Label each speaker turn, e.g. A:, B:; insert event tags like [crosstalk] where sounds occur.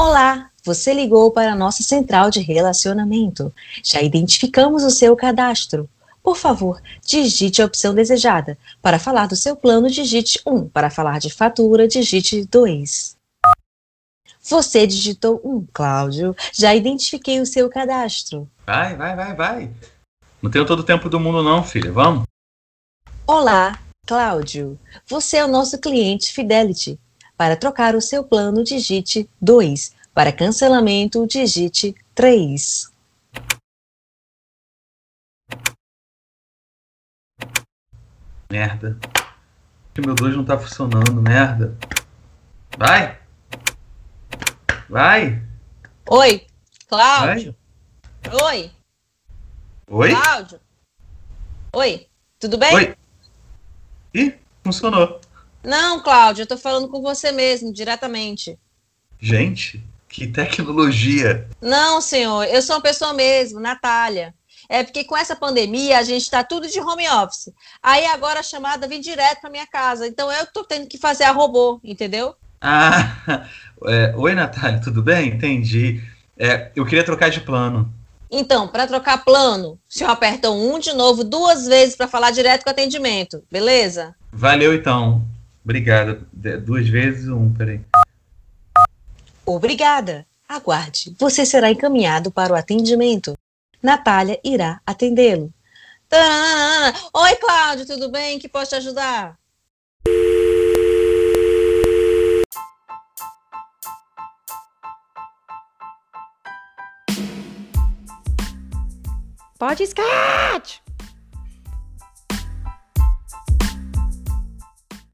A: Olá, você ligou para a nossa central de relacionamento. Já identificamos o seu cadastro. Por favor, digite a opção desejada. Para falar do seu plano, digite 1. Para falar de fatura, digite 2. Você digitou 1, Cláudio. Já identifiquei o seu cadastro.
B: Vai, vai, vai, vai. Não tenho todo o tempo do mundo não, filha. Vamos?
A: Olá, Cláudio. Você é o nosso cliente Fidelity. Para trocar o seu plano, digite 2. Para cancelamento, digite 3.
B: Merda. O meu 2 não tá funcionando, merda. Vai! Vai!
A: Oi, Cláudio. Vai. Oi.
B: Oi?
A: Cláudio. Oi, tudo bem?
B: Oi. Ih, funcionou.
A: Não, Cláudio, eu tô falando com você mesmo, diretamente.
B: Gente, que tecnologia!
A: Não, senhor, eu sou uma pessoa mesmo, Natália. É porque com essa pandemia a gente está tudo de home office. Aí agora a chamada vem direto para minha casa. Então eu tô tendo que fazer a robô, entendeu?
B: Ah, [laughs] é, oi Natália, tudo bem? Entendi. É, eu queria trocar de plano.
A: Então, para trocar plano, o senhor aperta um de novo duas vezes para falar direto com o atendimento, beleza?
B: Valeu então. Obrigado. Duas vezes um, peraí.
A: Obrigada. Aguarde. Você será encaminhado para o atendimento. Natália irá atendê-lo. Oi, Cláudio, tudo bem? Que posso te ajudar?
C: Pode escate!